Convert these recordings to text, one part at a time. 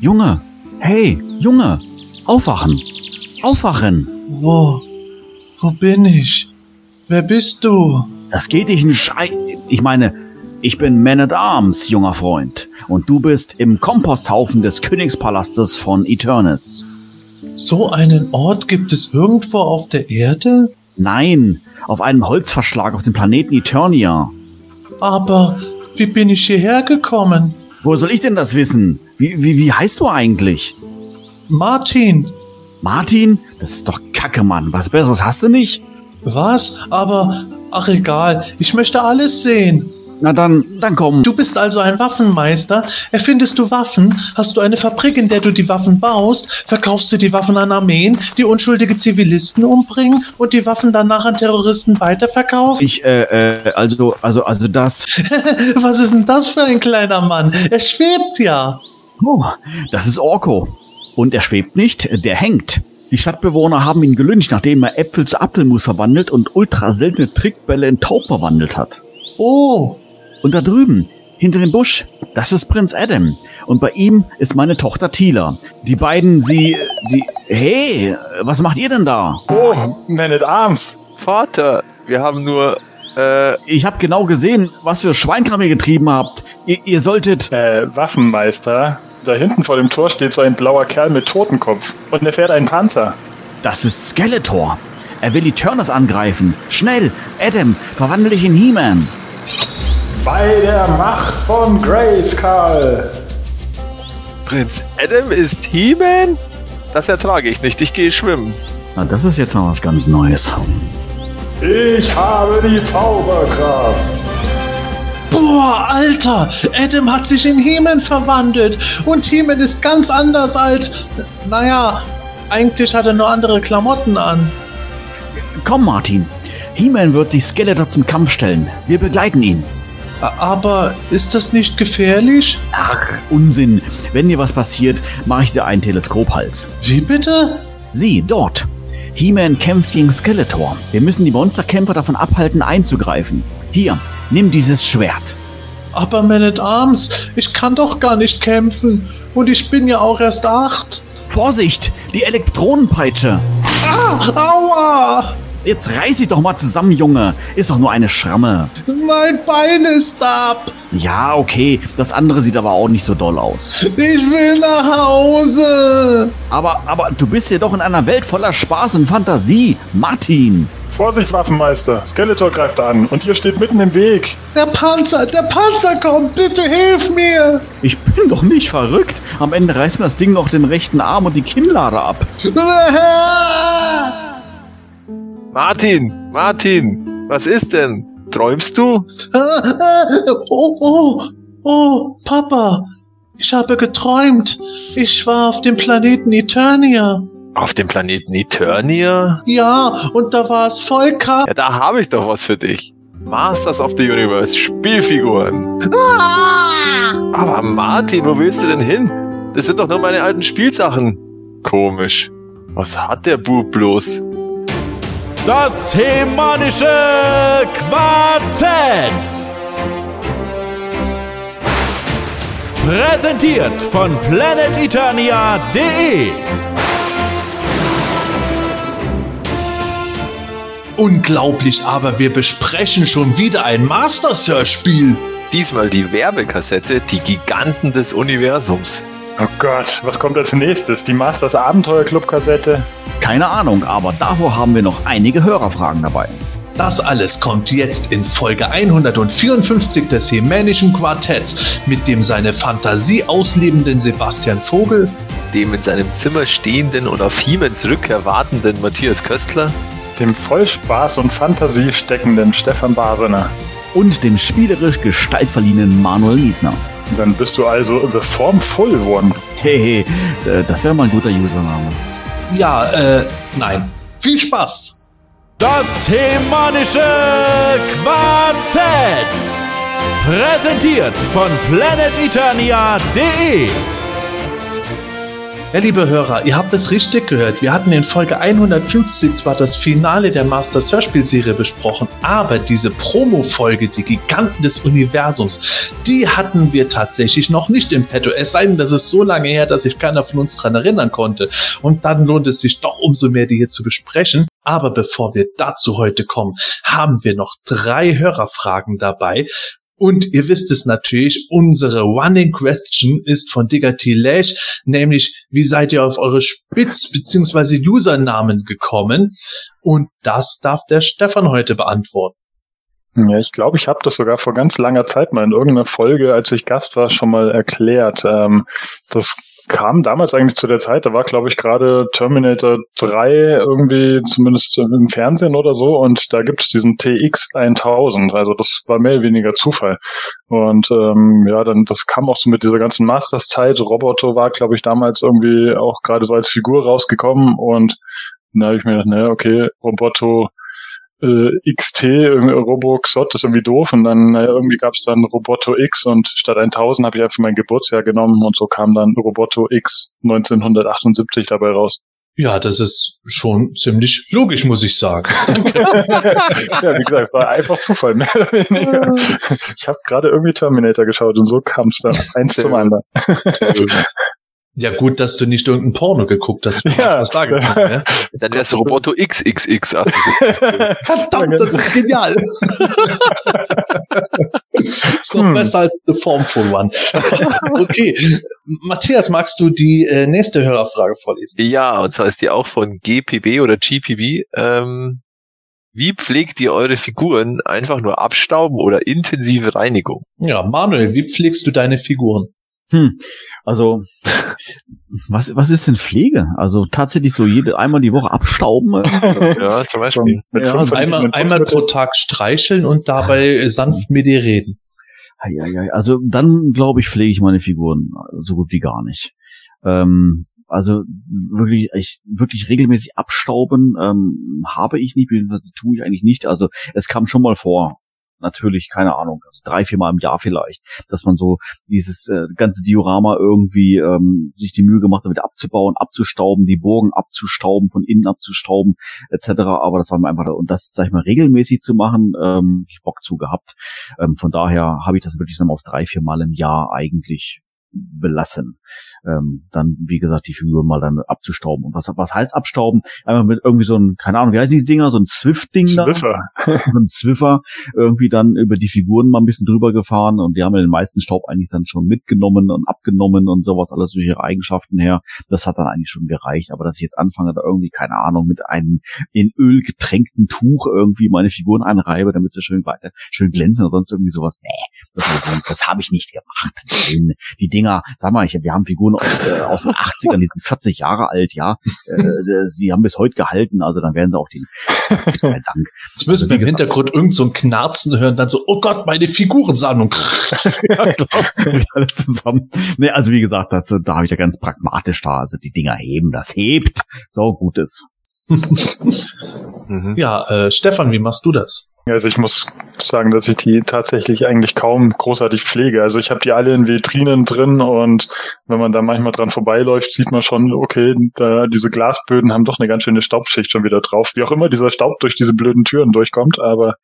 Junge, hey, Junge, aufwachen, aufwachen. Wo? Wo bin ich? Wer bist du? Das geht dich ein Schei... Ich meine, ich bin Man at Arms, junger Freund. Und du bist im Komposthaufen des Königspalastes von Eternis. So einen Ort gibt es irgendwo auf der Erde? Nein, auf einem Holzverschlag auf dem Planeten Eternia. Aber wie bin ich hierher gekommen? Wo soll ich denn das wissen? Wie, wie, wie heißt du eigentlich? Martin. Martin? Das ist doch Kacke, Mann. Was Besseres hast du nicht? Was? Aber, ach egal, ich möchte alles sehen. Na dann, dann komm. Du bist also ein Waffenmeister. Erfindest du Waffen? Hast du eine Fabrik, in der du die Waffen baust? Verkaufst du die Waffen an Armeen, die unschuldige Zivilisten umbringen und die Waffen danach an Terroristen weiterverkaufen? Ich, äh, äh, also, also, also das. Was ist denn das für ein kleiner Mann? Er schwebt ja. Oh, das ist Orko. Und er schwebt nicht, der hängt. Die Stadtbewohner haben ihn gelyncht, nachdem er Äpfel zu Apfelmus verwandelt und ultra seltene Trickbälle in Taub verwandelt hat. Oh, Und da drüben, hinter dem Busch, das ist Prinz Adam. Und bei ihm ist meine Tochter Tila. Die beiden, sie, sie, hey, was macht ihr denn da? Oh, Man at Arms. Vater, wir haben nur, äh, Ich habe genau gesehen, was für Schweinkram ihr getrieben habt. Ihr, ihr solltet, Äh, Waffenmeister. Da hinten vor dem Tor steht so ein blauer Kerl mit Totenkopf. Und er fährt einen Panzer. das ist Skeletor. Er will die Turners angreifen. Schnell, Adam, verwandle dich in He-Man. Bei der Macht von Grayskull. Prinz Adam ist He-Man? Das ertrage ich nicht, ich gehe schwimmen. Na, das ist jetzt noch was ganz Neues. Ich habe die Zauberkraft. boah, Alter, Adam hat sich in He-Man verwandelt. Und He-Man ist ganz anders als, naja, eigentlich hat er nur andere Klamotten an. Komm, Martin. He-Man wird sich Skeletor zum Kampf stellen. Wir begleiten ihn. Aber ist das nicht gefährlich? Ach, Unsinn. Wenn dir was passiert, mache ich dir einen Teleskophals. Wie bitte? Sieh, dort. He-Man kämpft gegen Skeletor. Wir müssen die Monsterkämpfer davon abhalten, einzugreifen. Hier, nimm dieses Schwert. Aber Man at Arms, ich kann doch gar nicht kämpfen. Und ich bin ja auch erst acht. Vorsicht, die Elektronenpeitsche. Ah, aua! Jetzt reiß dich doch mal zusammen, Junge. Ist doch nur eine Schramme. Mein Bein ist ab. Ja, okay. Das andere sieht aber auch nicht so doll aus. Ich will nach Hause. Aber, aber du bist ja doch in einer Welt voller Spaß und Fantasie. Martin. Vorsicht, Waffenmeister. Skeletor greift an und ihr steht mitten im Weg. Der Panzer, der Panzer kommt. Bitte hilf mir. Ich bin doch nicht verrückt. Am Ende reißt mir das Ding noch den rechten Arm und die Kinnlade ab. Martin, Martin, was ist denn? Träumst du? Oh, oh, oh, Papa. Ich habe geträumt. Ich war auf dem Planeten Eternia. Auf dem Planeten Eternia? Ja, und da war es voll kalt. Ja, da habe ich doch was für dich. Masters of the Universe, Spielfiguren. Aber Martin, wo willst du denn hin? Das sind doch nur meine alten Spielsachen. Komisch. Was hat der Bub bloß? Das hemanische Quartett. Präsentiert von planeteternia.de. Unglaublich, aber wir besprechen schon wieder ein Master-Search-Spiel. Diesmal die Werbekassette, die Giganten des Universums. Oh Gott, was kommt als nächstes? Die Masters Abenteuer Club Kassette? Keine Ahnung, aber davor haben wir noch einige Hörerfragen dabei. Das alles kommt jetzt in Folge 154 des Hemänischen Quartetts mit dem seine Fantasie auslebenden Sebastian Vogel, Dem in seinem Zimmer stehenden und auf Hiemens Rückkehr wartenden Matthias Köstler. Dem voll Spaß und Fantasie steckenden Stefan Basener. Und dem spielerisch gestaltverliehenen Manuel Niesner. Dann bist du also The Form Full One. Hey, hey, äh, das wäre mal ein guter Username. Ja, äh, nein. Viel Spaß! Das hemanische Quartett. Präsentiert von planeteternia.de. Ja, liebe Hörer, ihr habt es richtig gehört. Wir hatten in Folge 150 zwar das Finale der Masters Hörspielserie besprochen, aber diese Promo-Folge, die Giganten des Universums, die hatten wir tatsächlich noch nicht im Petto. Es sei denn, das ist so lange her, dass sich keiner von uns dran erinnern konnte. Und dann lohnt es sich doch umso mehr, die hier zu besprechen. Aber bevor wir dazu heute kommen, haben wir noch drei Hörerfragen dabei. Und ihr wisst es natürlich, unsere Running Question ist von Digger T. Lash, nämlich, wie seid ihr auf eure Spitz- bzw. Usernamen gekommen? Und das darf der Stefan heute beantworten. Ja, ich glaube, ich habe das sogar vor ganz langer Zeit mal in irgendeiner Folge, als ich Gast war, schon mal erklärt. Ähm, das kam damals eigentlich zu der Zeit, da war, glaube ich, gerade Terminator 3 irgendwie, zumindest im Fernsehen oder so, und da gibt es diesen TX 1000, also das war mehr oder weniger Zufall. Und ähm, ja, dann, das kam auch so mit dieser ganzen Masters-Zeit. Roboto war, glaube ich, damals irgendwie auch gerade so als Figur rausgekommen und da habe ich mir gedacht, naja, okay, Roboto äh, XT, irgendwie Roboxot ist irgendwie doof und dann naja, irgendwie gab es dann Roboto X und statt 1000 habe ich einfach mein Geburtsjahr genommen und so kam dann Roboto X 1978 dabei raus. Ja, das ist schon ziemlich logisch, muss ich sagen. ja, wie gesagt, es war einfach Zufall. Mehr oder weniger. ich habe gerade irgendwie Terminator geschaut und so kam es dann eins zum anderen. Ja, gut, dass du nicht irgendein Porno geguckt hast. Ja. Was da gekommen, ja? Dann wär's Roboto XXX. Verdammt, das ist genial. ist noch Hm. besser als The Formful One. okay. Matthias, magst du die äh, nächste Hörerfrage vorlesen? Ja, und zwar ist die auch von GPB oder GPB. Ähm, wie pflegt ihr eure Figuren? Einfach nur abstauben oder intensive Reinigung? Ja, Manuel, wie pflegst du deine Figuren? Hm, also, was, was ist denn Pflege? Also tatsächlich so jede, einmal die Woche abstauben? äh? Ja, zum Beispiel. Mit Ja, fünf also Einmal, einmal pro. Tag streicheln und dabei äh, sanft mit dir reden. Ja, ja, also dann glaube ich, pflege ich meine Figuren so gut wie gar nicht. Ähm, also wirklich, ich wirklich regelmäßig abstauben ähm, habe ich nicht, beziehungsweise tue ich eigentlich nicht. Also es kam schon mal vor. Natürlich, keine Ahnung, also drei, vier Mal im Jahr vielleicht, dass man so dieses äh, ganze Diorama irgendwie ähm, sich die Mühe gemacht hat, wieder abzubauen, abzustauben, die Burgen abzustauben, von innen abzustauben, etc. Aber das war mir einfach, und das, sag ich mal, regelmäßig zu machen, ähm, ich Bock zu gehabt. Ähm, von daher habe ich das wirklich dann auf drei, vier Mal im Jahr eigentlich belassen. Ähm, dann, wie gesagt, die Figur mal dann abzustauben. Und was, was heißt abstauben? Einfach mit irgendwie so ein, keine Ahnung, wie heißen diese Dinger, so ein Swift-Ding da? Zwiffer. ein Zwiffer irgendwie dann über die Figuren mal ein bisschen drüber gefahren und die haben ja den meisten Staub eigentlich dann schon mitgenommen und abgenommen und sowas, alles durch ihre Eigenschaften her. Das hat dann eigentlich schon gereicht. Aber dass ich jetzt anfange, da irgendwie, keine Ahnung, mit einem in Öl getränkten Tuch irgendwie meine Figuren einreibe, damit sie schön weiter, schön glänzen oder sonst irgendwie sowas. Nee, das, das habe ich nicht gemacht. Die Dinger, sag mal, ich, wir haben Figuren aus, äh, aus den 80ern, die sind 40 Jahre alt, ja. Äh, sie haben bis heute gehalten, also dann werden sie auch die, sei Dank. Jetzt müssen wir im Hintergrund irgend so ein Knarzen hören, dann so, oh Gott, meine Figurensammlung. ja, klar, bricht alles zusammen. Nee, also wie gesagt, das, da habe ich ja ganz pragmatisch da. Also die Dinger heben, das hebt. So gut ist. Mhm. Ja, äh, Stefan, wie machst du das? Also ich muss sagen, dass ich die tatsächlich eigentlich kaum großartig pflege. Also ich habe die alle in Vitrinen drin und wenn man da manchmal dran vorbeiläuft, sieht man schon, okay, da, diese Glasböden haben doch eine ganz schöne Staubschicht schon wieder drauf. Wie auch immer dieser Staub durch diese blöden Türen durchkommt, aber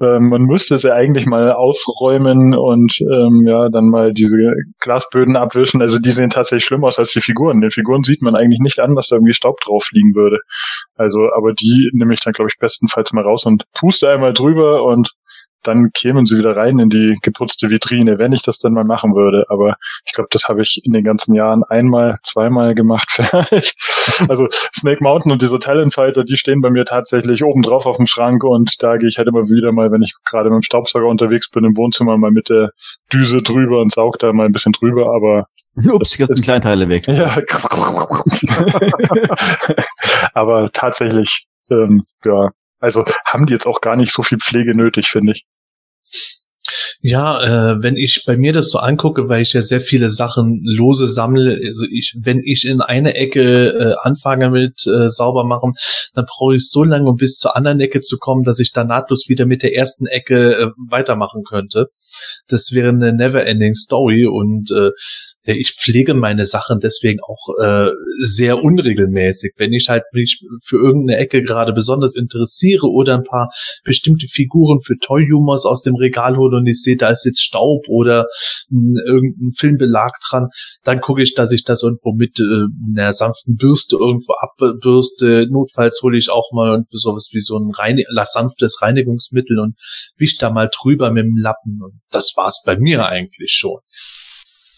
äh, man müsste sie eigentlich mal ausräumen und ähm, ja, dann mal diese Glasböden abwischen. Also die sehen tatsächlich schlimmer aus als die Figuren. Den Figuren sieht man eigentlich nicht an, dass da irgendwie Staub drauf liegen würde. Also, aber die nehme ich dann, glaube ich, bestenfalls mal raus und puste einmal drüber und dann kämen sie wieder rein in die geputzte Vitrine, wenn ich das dann mal machen würde. Aber ich glaube, das habe ich in den ganzen Jahren einmal, zweimal gemacht vielleicht. Also Snake Mountain und diese Talent Fighter, die stehen bei mir tatsächlich oben drauf auf dem Schrank und da gehe ich halt immer wieder mal, wenn ich gerade mit dem Staubsauger unterwegs bin im Wohnzimmer, mal mit der Düse drüber und saug da mal ein bisschen drüber. Aber Ups, jetzt sind Kleinteile weg. ja. Aber tatsächlich, ähm, ja, also haben die jetzt auch gar nicht so viel Pflege nötig, finde ich. Ja, äh, wenn ich bei mir das so angucke, weil ich ja sehr viele Sachen lose sammle, also ich, wenn ich in eine Ecke äh, anfange mit äh, sauber machen, dann brauche ich so lange, um bis zur anderen Ecke zu kommen, dass ich dann nahtlos wieder mit der ersten Ecke äh, weitermachen könnte. Das wäre eine never-ending Story und äh, ich pflege meine Sachen deswegen auch äh, sehr unregelmäßig. Wenn ich halt mich für irgendeine Ecke gerade besonders interessiere oder ein paar bestimmte Figuren für Toy Humors aus dem Regal hole und ich sehe, da ist jetzt Staub oder mh, irgendein Filmbelag dran, dann gucke ich, dass ich das irgendwo mit äh, einer sanften Bürste irgendwo abbürste. Notfalls hole ich auch mal sowas wie so ein rein, sanftes Reinigungsmittel und wisch da mal drüber mit dem Lappen. Und das war's bei mir eigentlich schon.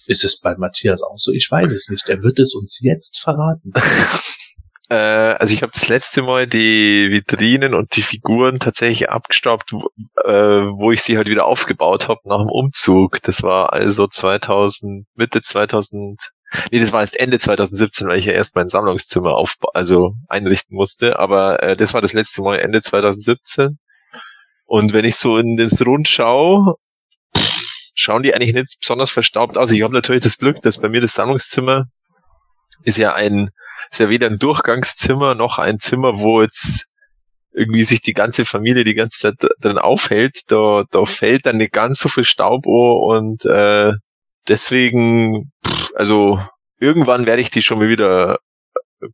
Ist es bei Matthias auch so? Ich weiß es nicht. Er wird es uns jetzt verraten. äh, also ich habe das letzte Mal die Vitrinen und die Figuren tatsächlich abgestaubt, äh, wo ich sie halt wieder aufgebaut habe nach dem Umzug. Das war also 2000, Mitte 2000, nee, das war erst Ende 2017, weil ich ja erst mein Sammlungszimmer auf, also einrichten musste. Aber äh, das war das letzte Mal Ende 2017. Und wenn ich so in das Rund schaue, schauen die eigentlich nicht besonders verstaubt aus. Ich habe natürlich das Glück, dass bei mir das Sammlungszimmer ist ja ein, ist ja weder ein Durchgangszimmer noch ein Zimmer, wo jetzt irgendwie sich die ganze Familie die ganze Zeit drin aufhält. Da, da fällt dann nicht ganz so viel Staub und äh, deswegen, also irgendwann werde ich die schon mal wieder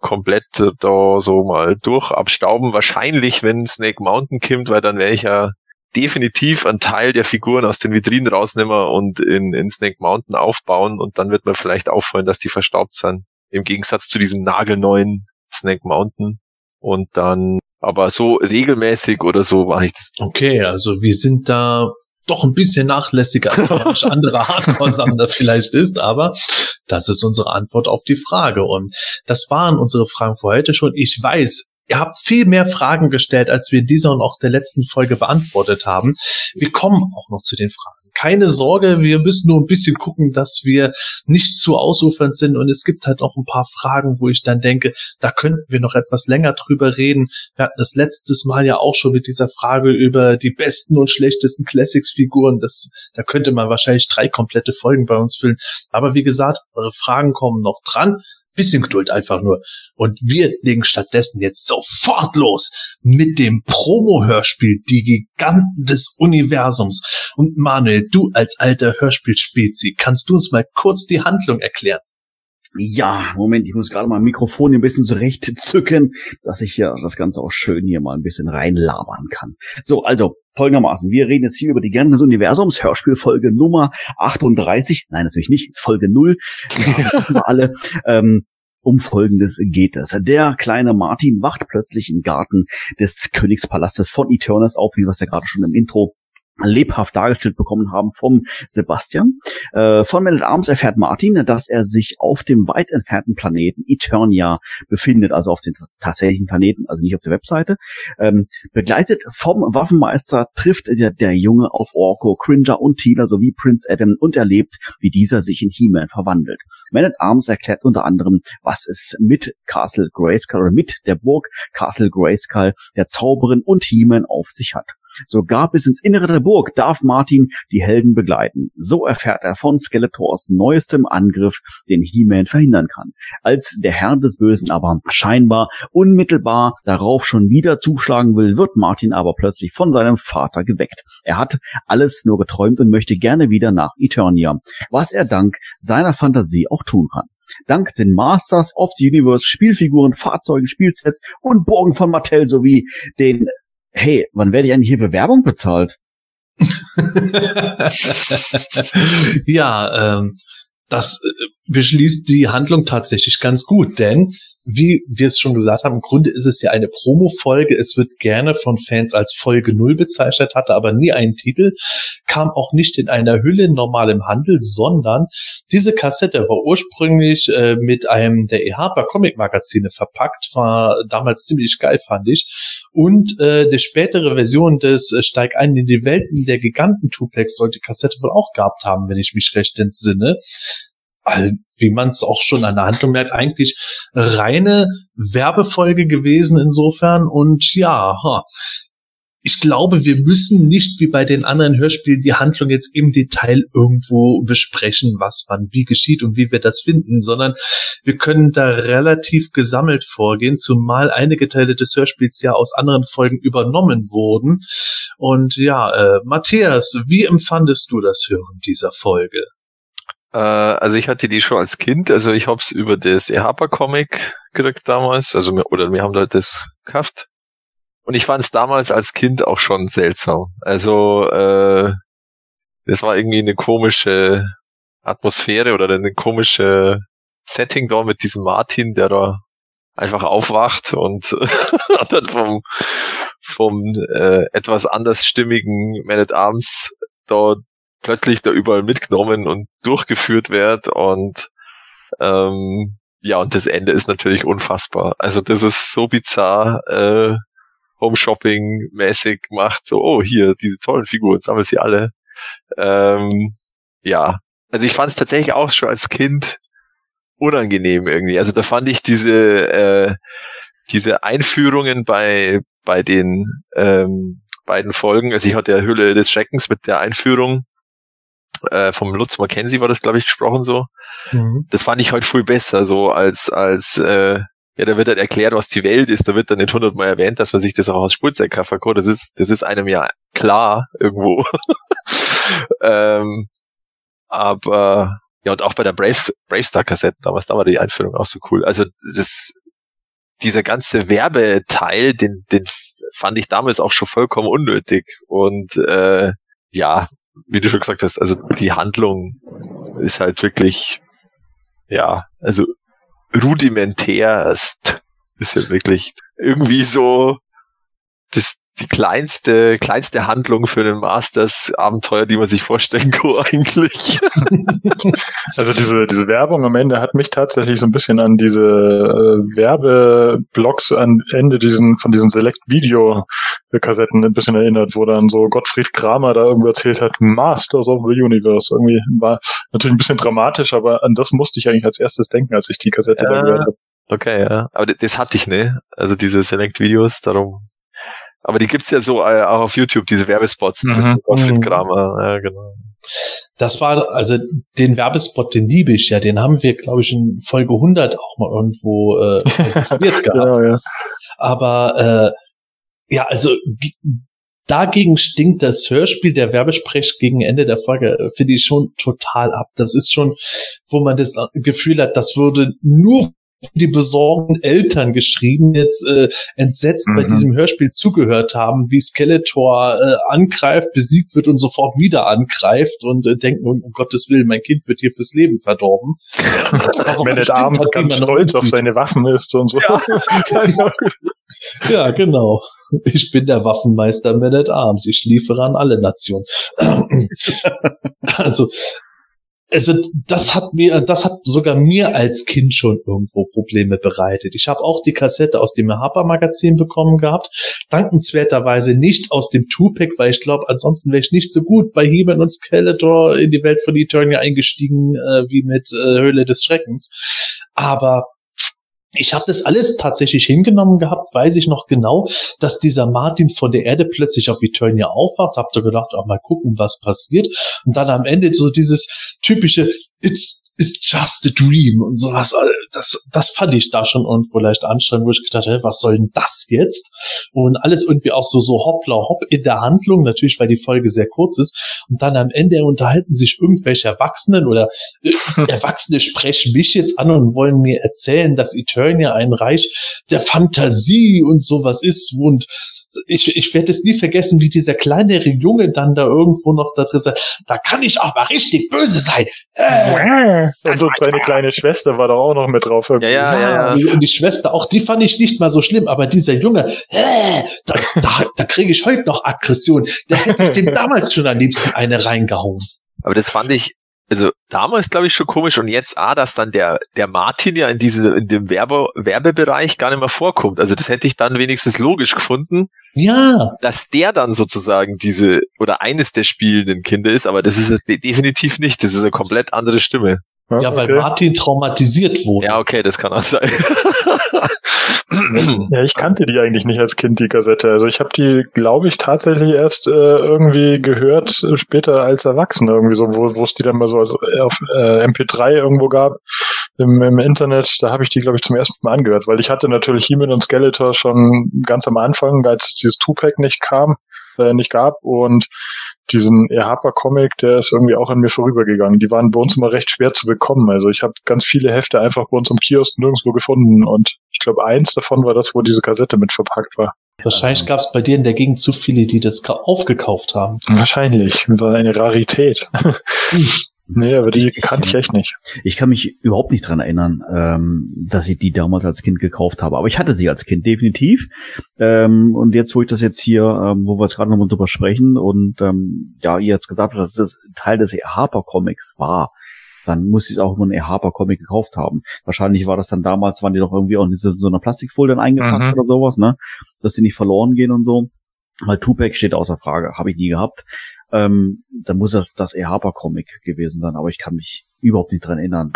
komplett da so mal durch abstauben. Wahrscheinlich, wenn Snake Mountain kommt, weil dann wäre ich ja definitiv einen Teil der Figuren aus den Vitrinen rausnehmen und in, in Snake Mountain aufbauen und dann wird mir vielleicht auffallen, dass die verstaubt sind. Im Gegensatz zu diesem nagelneuen Snake Mountain. Und dann, aber so regelmäßig oder so mache ich das. Okay, also wir sind da doch ein bisschen nachlässiger als manche andere Hardcore-Sammler vielleicht ist, aber das ist unsere Antwort auf die Frage. Und das waren unsere Fragen für heute schon. Ich weiß, Ihr habt viel mehr Fragen gestellt, als wir in dieser und auch der letzten Folge beantwortet haben. Wir kommen auch noch zu den Fragen. Keine Sorge, wir müssen nur ein bisschen gucken, dass wir nicht zu ausufernd sind. Und es gibt halt auch ein paar Fragen, wo ich dann denke, da könnten wir noch etwas länger drüber reden. Wir hatten das letztes Mal ja auch schon mit dieser Frage über die besten und schlechtesten Classics-Figuren. Das, da könnte man wahrscheinlich drei komplette Folgen bei uns füllen. Aber wie gesagt, eure Fragen kommen noch dran. Bisschen Geduld einfach nur. Und wir legen stattdessen jetzt sofort los mit dem Promo-Hörspiel Die Giganten des Universums. Und Manuel, du als alter Hörspielspezi, kannst du uns mal kurz die Handlung erklären? Ja, Moment, ich muss gerade mal Mikrofon ein bisschen zurechtzücken, dass ich ja das Ganze auch schön hier mal ein bisschen reinlabern kann. So, also folgendermaßen, wir reden jetzt hier über die Gärten des Universums, Hörspielfolge Nummer 38. Nein, natürlich nicht, ist Folge 0. Wir alle. Ähm, um Folgendes geht es. Der kleine Martin wacht plötzlich im Garten des Königspalastes von Eternus auf, wie wir es ja gerade schon im Intro lebhaft dargestellt bekommen haben vom Sebastian. Äh, von Man at Arms erfährt Martin, dass er sich auf dem weit entfernten Planeten Eternia befindet, also auf dem tatsächlichen Planeten, also nicht auf der Webseite. Ähm, begleitet vom Waffenmeister trifft der, der Junge auf Orko, Cringer und Tila sowie Prince Adam und erlebt, wie dieser sich in He-Man verwandelt. Man at Arms erklärt unter anderem, was es mit Castle Grayskull oder mit der Burg Castle Grayskull, der Zauberin und He-Man auf sich hat. Sogar bis ins Innere der Burg darf Martin die Helden begleiten. So erfährt er von Skeletors neuestem Angriff, den He-Man verhindern kann. Als der Herr des Bösen aber scheinbar unmittelbar darauf schon wieder zuschlagen will, wird Martin aber plötzlich von seinem Vater geweckt. Er hat alles nur geträumt und möchte gerne wieder nach Eternia, was er dank seiner Fantasie auch tun kann. Dank den Masters of the Universe, Spielfiguren, Fahrzeugen, Spielsets und Burgen von Mattel sowie den hey, wann werde ich eigentlich hier Bewerbung bezahlt? ja, ähm, das äh, beschließt die Handlung tatsächlich ganz gut, denn wie wir es schon gesagt haben, im Grunde ist es ja eine Promo-Folge. Es wird gerne von Fans als Folge Null bezeichnet, hatte aber nie einen Titel, kam auch nicht in einer Hülle normal im Handel, sondern diese Kassette war ursprünglich äh, mit einem der EHPA Comic Magazine verpackt, war damals ziemlich geil, fand ich. Und äh, die spätere Version des äh, Steig ein in die Welten der Giganten Tuplex sollte Kassette wohl auch gehabt haben, wenn ich mich recht entsinne wie man es auch schon an der Handlung merkt, eigentlich reine Werbefolge gewesen insofern. Und ja, ich glaube, wir müssen nicht wie bei den anderen Hörspielen die Handlung jetzt im Detail irgendwo besprechen, was wann wie geschieht und wie wir das finden, sondern wir können da relativ gesammelt vorgehen, zumal einige Teile des Hörspiels ja aus anderen Folgen übernommen wurden. Und ja, äh, Matthias, wie empfandest du das Hören dieser Folge? Äh, also ich hatte die schon als Kind, also ich hab's über das EHPA-Comic gekriegt damals, also wir, oder wir haben da das gekauft und ich fand es damals als Kind auch schon seltsam. Also äh, das war irgendwie eine komische Atmosphäre oder eine komische Setting da mit diesem Martin, der da einfach aufwacht und, und dann vom, vom äh, etwas andersstimmigen Man at Arms da plötzlich da überall mitgenommen und durchgeführt wird und ähm, ja, und das Ende ist natürlich unfassbar. Also das ist so bizarr. Äh, Home Shopping mäßig macht, so, oh, hier, diese tollen Figuren, sammel sie alle. Ähm, ja, also ich fand es tatsächlich auch schon als Kind unangenehm irgendwie. Also da fand ich diese, äh, diese Einführungen bei, bei den ähm, beiden Folgen, also ich hatte ja Hülle des Schreckens mit der Einführung äh, vom Lutz Mackenzie war das, glaube ich, gesprochen so. Mhm. Das fand ich heute viel besser, so als, als äh, ja, da wird halt erklärt, was die Welt ist. Da wird dann nicht hundertmal erwähnt, dass man sich das auch aus Spielzeug kaufen kann. Das ist, das ist einem ja klar irgendwo. ähm, aber ja, und auch bei der Brave, Brave Star Kassette damals, da war die Einführung auch so cool. Also das, dieser ganze Werbeteil, den, den fand ich damals auch schon vollkommen unnötig. Und äh, ja, wie du schon gesagt hast, also die Handlung ist halt wirklich, ja, also rudimentärst. Ist ja wirklich irgendwie so das, die kleinste, kleinste Handlung für ein Masters-Abenteuer, die man sich vorstellen kann, eigentlich. Also diese, diese Werbung am Ende hat mich tatsächlich so ein bisschen an diese äh, Werbeblocks am Ende diesen, von diesen Select-Video-Kassetten ein bisschen erinnert, wo dann so Gottfried Kramer da irgendwo erzählt hat, Masters of the Universe. Irgendwie war natürlich ein bisschen dramatisch, aber an das musste ich eigentlich als erstes denken, als ich die Kassette ja. da gehört habe. Okay, ja. Aber das hatte ich, ne? Also diese Select-Videos, darum aber die gibt's ja so äh, auch auf YouTube, diese Werbespots mhm. mit Gottfried mhm. Kramer. Ja, genau. Das war, also den Werbespot, den liebe ich ja, den haben wir, glaube ich, in Folge 100 auch mal irgendwo äh, gehabt. genau, ja. Aber äh, ja, also dagegen stinkt das Hörspiel, der Werbesprech gegen Ende der Folge, äh, finde ich schon total ab. Das ist schon, wo man das Gefühl hat, das würde nur die besorgten Eltern geschrieben, jetzt äh, entsetzt mhm. bei diesem Hörspiel zugehört haben, wie Skeletor äh, angreift, besiegt wird und sofort wieder angreift und äh, denken, um, Gottes Willen, mein Kind wird hier fürs Leben verdorben. Wenn der Arm ganz stolz auf seine Waffen ist und so. Ja. ja, genau. Ich bin der Waffenmeister Man at Arms. Ich liefere an alle Nationen. also, also das hat mir, das hat sogar mir als Kind schon irgendwo Probleme bereitet. Ich habe auch die Kassette aus dem Harper Magazin bekommen gehabt, dankenswerterweise nicht aus dem Tupac, weil ich glaube, ansonsten wäre ich nicht so gut bei he und Skeletor in die Welt von Eternia eingestiegen äh, wie mit äh, Höhle des Schreckens. Aber ich habe das alles tatsächlich hingenommen gehabt, weiß ich noch genau, dass dieser Martin von der Erde plötzlich auf Eternia aufwacht. Hab da gedacht, auch mal gucken, was passiert. Und dann am Ende so dieses typische It's is just a dream und sowas. Das, das fand ich da schon irgendwo leicht anstrengend, wo ich gedacht habe, was soll denn das jetzt? Und alles irgendwie auch so, so hoppla hopp in der Handlung, natürlich, weil die Folge sehr kurz ist. Und dann am Ende unterhalten sich irgendwelche Erwachsenen oder äh, Erwachsene sprechen mich jetzt an und wollen mir erzählen, dass Eternia ein Reich der Fantasie und sowas ist und ich, ich werde es nie vergessen, wie dieser kleinere Junge dann da irgendwo noch da drin sagt, da kann ich auch mal richtig böse sein. Äh, und so deine kleine Schwester war da auch noch mit drauf. Ja, ja, ja, ja. Und die Schwester, auch die fand ich nicht mal so schlimm, aber dieser Junge, äh, da, da, da kriege ich heute noch Aggression. Da hätte ich dem damals schon am liebsten eine reingehauen. Aber das fand ich also damals glaube ich schon komisch und jetzt ah, dass dann der der Martin ja in diesem in dem Werbe, Werbebereich gar nicht mehr vorkommt. Also das hätte ich dann wenigstens logisch gefunden. Ja. Dass der dann sozusagen diese oder eines der spielenden Kinder ist, aber das ist definitiv nicht. Das ist eine komplett andere Stimme. Ja, weil Martin traumatisiert wurde. Ja, okay, das kann auch sein. Ja, ich kannte die eigentlich nicht als Kind, die Kassette. Also ich habe die, glaube ich, tatsächlich erst äh, irgendwie gehört, äh, später als Erwachsener irgendwie so, wo wo es die dann mal so als, äh, auf äh, MP3 irgendwo gab im, im Internet. Da habe ich die, glaube ich, zum ersten Mal angehört, weil ich hatte natürlich He-Man und Skeletor schon ganz am Anfang, als dieses Tupac nicht kam, äh, nicht gab und diesen Harper Comic, der ist irgendwie auch an mir vorübergegangen. Die waren bei uns immer recht schwer zu bekommen. Also ich habe ganz viele Hefte einfach bei uns im Kiosk nirgendwo gefunden und ich glaube eins davon war das, wo diese Kassette mit verpackt war. Wahrscheinlich gab es bei dir in der Gegend zu viele, die das ka- aufgekauft haben. Wahrscheinlich, war eine Rarität. nee, aber die Ich- ich- kannte ich echt nicht. Ich kann mich überhaupt nicht dran erinnern, ähm, dass ich die damals als Kind gekauft habe. Aber ich hatte sie als Kind definitiv. Ähm, und jetzt, wo ich das jetzt hier, ähm, wo wir jetzt gerade nochmal drüber sprechen und ähm, ja, ihr jetzt gesagt habt, dass das Teil des Harper Comics war, dann muss ich es auch immer einen Harper Comic gekauft haben. Wahrscheinlich war das dann damals, waren die doch irgendwie auch in so, so einer Plastikfolie dann eingepackt Mhm. oder sowas, ne? Dass sie nicht verloren gehen und so. Weil Tupac steht außer Frage, habe ich nie gehabt. Ähm, dann muss das das Harper Comic gewesen sein, aber ich kann mich überhaupt nicht dran erinnern,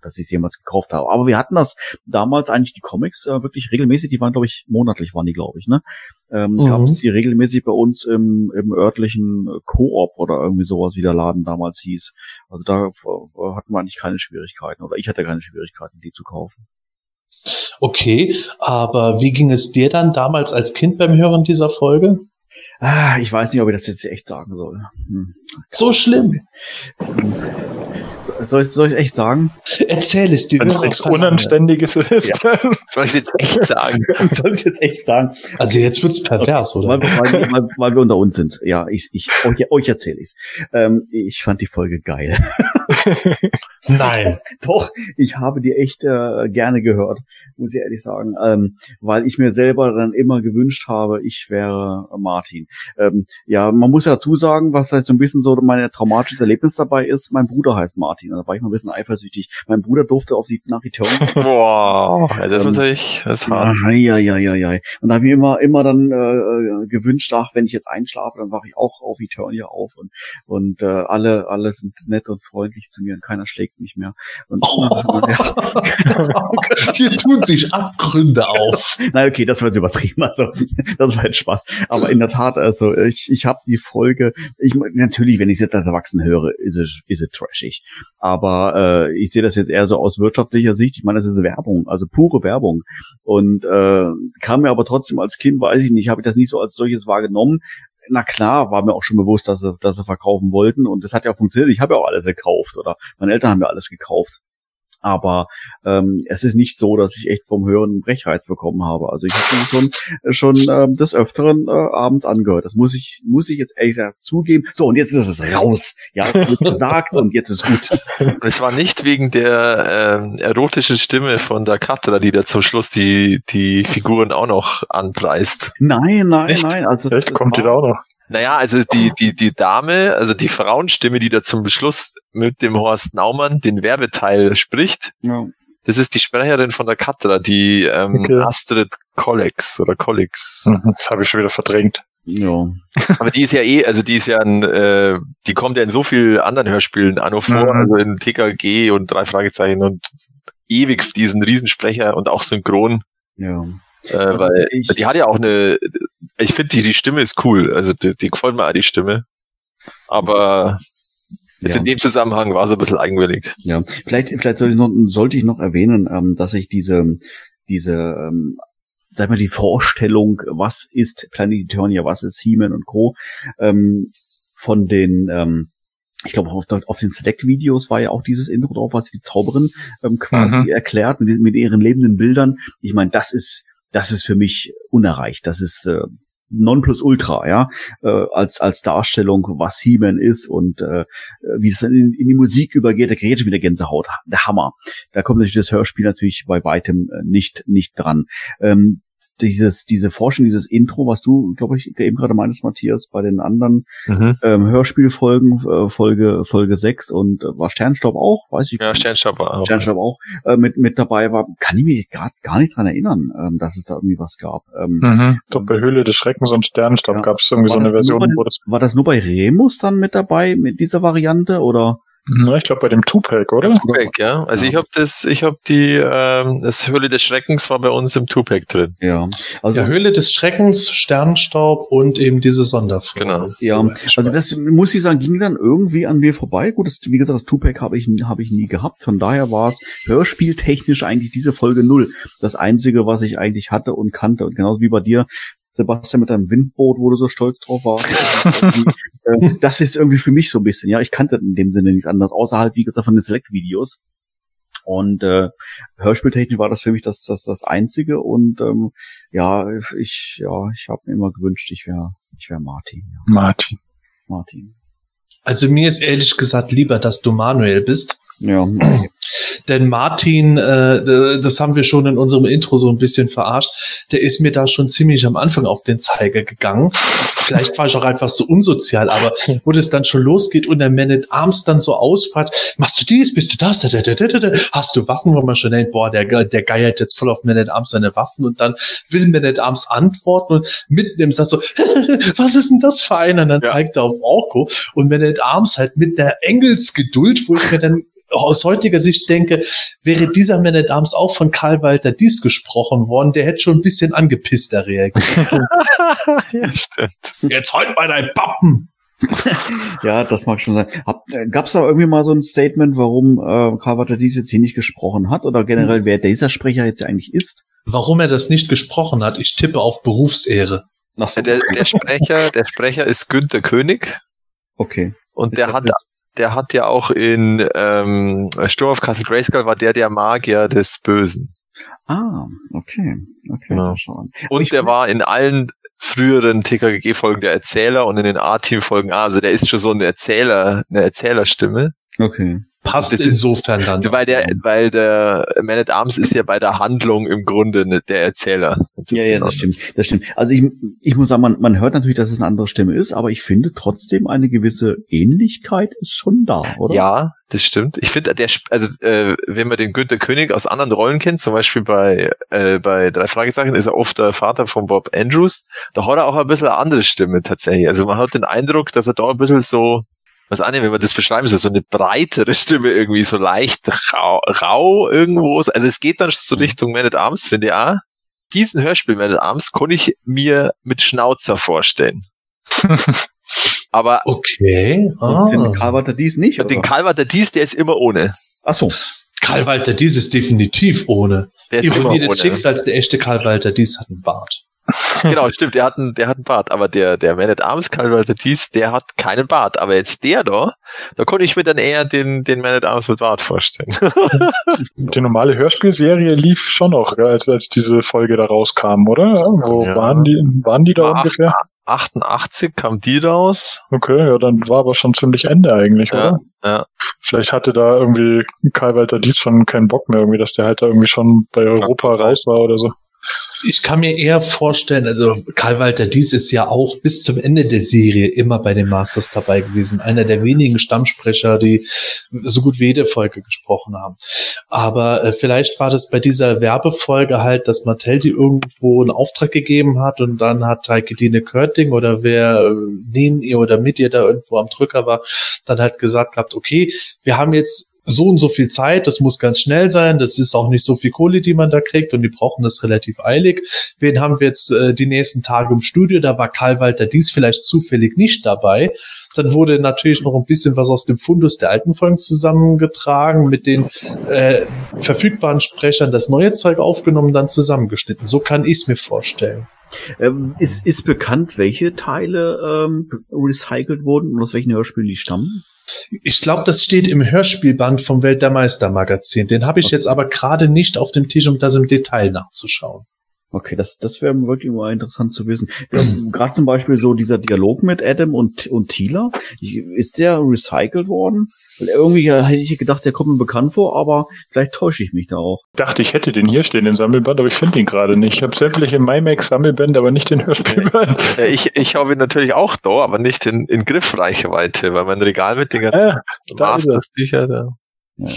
dass ich es jemals gekauft habe. Aber wir hatten das damals eigentlich die Comics äh, wirklich regelmäßig, die waren glaube ich monatlich waren die glaube ich, ne? Ähm, Mhm. Gab es die regelmäßig bei uns im, im örtlichen Koop oder irgendwie sowas, wie der Laden damals hieß. Also da äh, hatten wir eigentlich keine Schwierigkeiten oder ich hatte keine Schwierigkeiten, die zu kaufen. Okay, aber wie ging es dir dann damals als Kind beim Hören dieser Folge? Ah, ich weiß nicht, ob ich das jetzt echt sagen soll. Hm. So schlimm. Soll ich, soll ich echt sagen? Erzähl es dir. Wenn es nichts. Unanständiges ist, dann Soll ich jetzt echt sagen? soll ich jetzt echt sagen? Also jetzt wird's pervers, oder? Weil, weil, weil, weil wir unter uns sind. Ja, ich, ich euch, euch erzähle ich's. Ähm, ich fand die Folge geil. Nein. Doch, ich habe die echt äh, gerne gehört, muss ich ehrlich sagen, ähm, weil ich mir selber dann immer gewünscht habe, ich wäre Martin. Ähm, ja, man muss ja dazu sagen, was halt so ein bisschen so mein traumatisches Erlebnis dabei ist. Mein Bruder heißt Martin, da war ich mal ein bisschen eifersüchtig. Mein Bruder durfte auf die nach Boah, ja, das ist Ähm, natürlich, das ist hart. Ja, ja, ja, ja, ja. Und da habe ich mir immer, immer dann äh, gewünscht, ach, wenn ich jetzt einschlafe, dann wache ich auch auf Eternia auf und und äh, alle, alle sind nett und freundlich zu mir und keiner schlägt mich mehr. Und ja, Hier tun sich Abgründe auf. Nein, okay, das war jetzt übertrieben. Also das war jetzt Spaß. Aber in der Tat, also ich, ich habe die Folge. Ich natürlich, wenn ich es jetzt als Erwachsene höre, ist es ist es trashig. Aber äh, ich sehe das jetzt eher so aus wirtschaftlicher Sicht. Ich meine, das ist Werbung, also pure Werbung. Und äh, kam mir aber trotzdem als Kind, weiß ich nicht, habe ich das nicht so als solches wahrgenommen. Na klar, war mir auch schon bewusst, dass sie, dass sie verkaufen wollten und das hat ja funktioniert. Ich habe ja auch alles gekauft oder meine Eltern haben ja alles gekauft. Aber ähm, es ist nicht so, dass ich echt vom Hören einen Brechreiz bekommen habe. Also ich habe mir schon schon ähm, des Öfteren äh, abends angehört. Das muss ich muss ich jetzt ehrlich gesagt zugeben. So und jetzt ist es raus. Ja, es wird gesagt und jetzt ist gut. Es war nicht wegen der ähm, erotischen Stimme von der Katra, die da zum Schluss die, die Figuren auch noch anpreist. Nein, nein, Echt? nein. Also echt kommt die da auch noch. Naja, also die, die, die Dame, also die Frauenstimme, die da zum Schluss mit dem Horst Naumann den Werbeteil spricht, Ja. das ist die Sprecherin von der Katra, die ähm, Okay. Astrid Collex oder Collex. Mhm, Das habe ich schon wieder verdrängt. Ja. Aber die ist ja eh, also die ist ja ein, äh, die kommt ja in so vielen anderen Hörspielen an und vor, Mhm. also in TKG und drei Fragezeichen und ewig diesen Riesensprecher und auch synchron, Ja. äh, weil ich- die hat ja auch eine, ich finde die, die Stimme ist cool, also die, die gefällt mir auch die Stimme, aber jetzt Ja. in dem Zusammenhang war sie ein bisschen eigenwillig. Ja, vielleicht, vielleicht soll ich noch, sollte ich noch erwähnen, ähm, dass ich diese, diese, ähm, sag mal, die Vorstellung, was ist Planet Eternia, was ist He-Man und Co., ähm, von den, ähm, ich glaube, auf, auf den Slack-Videos war ja auch dieses Intro drauf, was die Zauberin ähm, quasi Mhm. erklärt mit, mit ihren lebenden Bildern. Ich meine, das ist, das ist für mich unerreicht. Das ist äh, Nonplusultra, ja, äh, als als Darstellung, was He-Man ist und äh, wie es dann in, in die Musik übergeht, da kriege ich schon wieder Gänsehaut. Der Hammer. Da kommt natürlich das Hörspiel natürlich bei weitem äh, nicht nicht dran. Ähm, dieses diese Forschung, dieses Intro, was du, glaube ich, eben gerade meintest, Matthias, bei den anderen ähm, Hörspielfolgen, äh, Folge Folge 6 und äh, war Sternstaub auch, weiß ich Ja, Sternstaub war auch. Sternstaub auch äh, mit mit dabei war, kann ich mich gerade gar nicht dran erinnern, ähm, dass es da irgendwie was gab. Ähm, Mhm. Doch bei Höhle des Schreckens und Sternenstaub Ja. gab es irgendwie so eine Version, bei- wo das War das nur bei Remus dann mit dabei mit dieser Variante oder? Na, ich glaube bei dem Tupac, oder? Tupac, ja. Also Ja. ich habe das, ich habe die, ähm, das Höhle des Schreckens war bei uns im Tupac drin. Ja. Also Ja, Höhle des Schreckens, Sternstaub und eben diese Sonderfolge. Genau. Ja, also das muss ich sagen, ging dann irgendwie an mir vorbei. Gut, das, wie gesagt, das Tupac habe ich, nie- habe ich nie gehabt. Von daher war es hörspieltechnisch eigentlich diese Folge null. Das einzige, was ich eigentlich hatte und kannte. Und genauso wie bei dir, Sebastian mit deinem Windboot, wo du so stolz drauf warst. Äh, das ist irgendwie für mich so ein bisschen, ja, ich kannte in dem Sinne nichts anderes, außerhalb, wie gesagt, von den Select-Videos. Und äh, Hörspieltechnisch war das für mich das, das, das Einzige. Und ähm, ja, ich, ja, ich habe mir immer gewünscht, ich wäre ich wär Martin. Ja. Martin. Martin. Also mir ist ehrlich gesagt lieber, dass du Manuel bist. Ja. Denn Martin, äh, das haben wir schon in unserem Intro so ein bisschen verarscht, der ist mir da schon ziemlich am Anfang auf den Zeiger gegangen. Vielleicht war ich auch einfach so unsozial, aber wo das dann schon losgeht und der Man at Arms dann so ausfragt, machst du dies, bist du das, da, da, da, da, da, hast du Waffen, wo man schon denkt, boah, der, der geiert jetzt voll auf Man at Arms seine Waffen und dann will Man at Arms antworten und mitten im Satz so, was ist denn das für einer? Und dann Ja. zeigt er auf Orko und Man at Arms halt mit der Engelsgeduld, wo ich mir dann aus heutiger Sicht denke, wäre dieser Man at Arms auch von Karl Walter Dies gesprochen worden, der hätte schon ein bisschen angepisster reagiert. ja, stimmt. Jetzt halt mal dein Pappen! ja, das mag schon sein. Äh, gab's da irgendwie mal so ein Statement, warum äh, Karl Walter dies jetzt hier nicht gesprochen hat oder generell wer dieser Sprecher jetzt eigentlich ist? Warum er das nicht gesprochen hat, ich tippe auf Berufsehre. So, Der, der Sprecher, der Sprecher ist Günther König okay. und der hat, der hat ja auch in ähm, Sturm auf Castle Grayskull war der der Magier des Bösen. Ah, okay. Okay, Ja. schon. Und der war in allen früheren TKG-Folgen der Erzähler und in den A-Team-Folgen, ah, also der ist schon so ein Erzähler, eine Erzählerstimme. Okay. Passt Das insofern dann. Weil der, weil der Man at Arms ist ja bei der Handlung im Grunde ne- der Erzähler. Ja, ja, genau das stimmt. Das stimmt. Also ich, ich muss sagen, man, man hört natürlich, dass es eine andere Stimme ist, aber ich finde trotzdem eine gewisse Ähnlichkeit ist schon da, oder? Ja, das stimmt. Ich finde, der, also äh, wenn man den Günther König aus anderen Rollen kennt, zum Beispiel bei äh, bei drei Fragezeichen, ist er oft der Vater von Bob Andrews. Da hat er auch ein bisschen eine andere Stimme tatsächlich. Also man hat den Eindruck, dass er da ein bisschen so, was auch nicht, wenn man das beschreiben soll, so eine breitere Stimme irgendwie, so leicht rau, rau irgendwo. Also es geht dann so Richtung Man at Arms, finde ich auch. Diesen Hörspiel Man at Arms konnte ich mir mit Schnauzer vorstellen. Aber Okay. Ah. Und den Karl Walter dies nicht, den oder? Calvert der Dies, der ist immer ohne. Ach so. Karl Walter Dies ist definitiv ohne. Der ist immer Ironie des ohne. Schicksals, der echte Karl Walter Dies hat einen Bart. Genau, stimmt, der hat einen, der hat einen Bart, aber der, der Man at Arms Calvert Dies, der hat keinen Bart. Aber jetzt der da, da konnte ich mir dann eher den, den Man at Arms mit Bart vorstellen. Die normale Hörspielserie lief schon noch, als, als diese Folge da rauskam, oder? Wo Ja. waren die, waren die da War ungefähr? 88 kam die raus. Okay, ja, dann war aber schon ziemlich Ende eigentlich, Ja, oder? ja. Vielleicht hatte da irgendwie Karl Walter Dietz schon keinen Bock mehr, irgendwie, dass der halt da irgendwie schon bei Europa raus war oder so. Ich kann mir eher vorstellen, also Karl Walter Dies ist ja auch bis zum Ende der Serie immer bei den Masters dabei gewesen. Einer der wenigen Stammsprecher, die so gut wie jede Folge gesprochen haben. Aber äh, vielleicht war das bei dieser Werbefolge halt, dass Mattel die irgendwo einen Auftrag gegeben hat und dann hat Heike Dine Körting oder wer äh, neben ihr oder mit ihr da irgendwo am Drücker war, dann halt gesagt gehabt, okay, wir haben jetzt so und so viel Zeit, das muss ganz schnell sein, das ist auch nicht so viel Kohle, die man da kriegt und die brauchen das relativ eilig. Wen haben wir jetzt äh, die nächsten Tage im Studio? Da war Karl Walter Dies vielleicht zufällig nicht dabei. Dann wurde natürlich noch ein bisschen was aus dem Fundus der alten Folgen zusammengetragen, mit den äh, verfügbaren Sprechern das neue Zeug aufgenommen, dann zusammengeschnitten. So kann ich es mir vorstellen. Ähm, ist, ist bekannt, welche Teile ähm, recycelt wurden und aus welchen Hörspielen die stammen? Ich glaube, das steht im Hörspielband vom Welt der Meister Magazin. Den habe ich Okay. jetzt aber gerade nicht auf dem Tisch, um das im Detail nachzuschauen. Okay, das, das wäre wirklich mal interessant zu wissen. Ja, Gerade zum Beispiel so dieser Dialog mit Adam und, und Tila, ich- ist der recycelt worden? Weil irgendwie äh, hätte ich gedacht, der kommt mir bekannt vor, aber vielleicht täusche ich mich da auch. Dachte, ich hätte den hier stehen, den Sammelband, aber ich finde ihn gerade nicht. Ich habe sämtliche MyMax-Sammelbände, aber nicht den Hörspielband. Ja, ich, ich habe ihn natürlich auch da, aber nicht in, in Griffreichweite, weil mein Regal mit den ganzen Ah, da ist er. Masters-Büchern, da. Ja.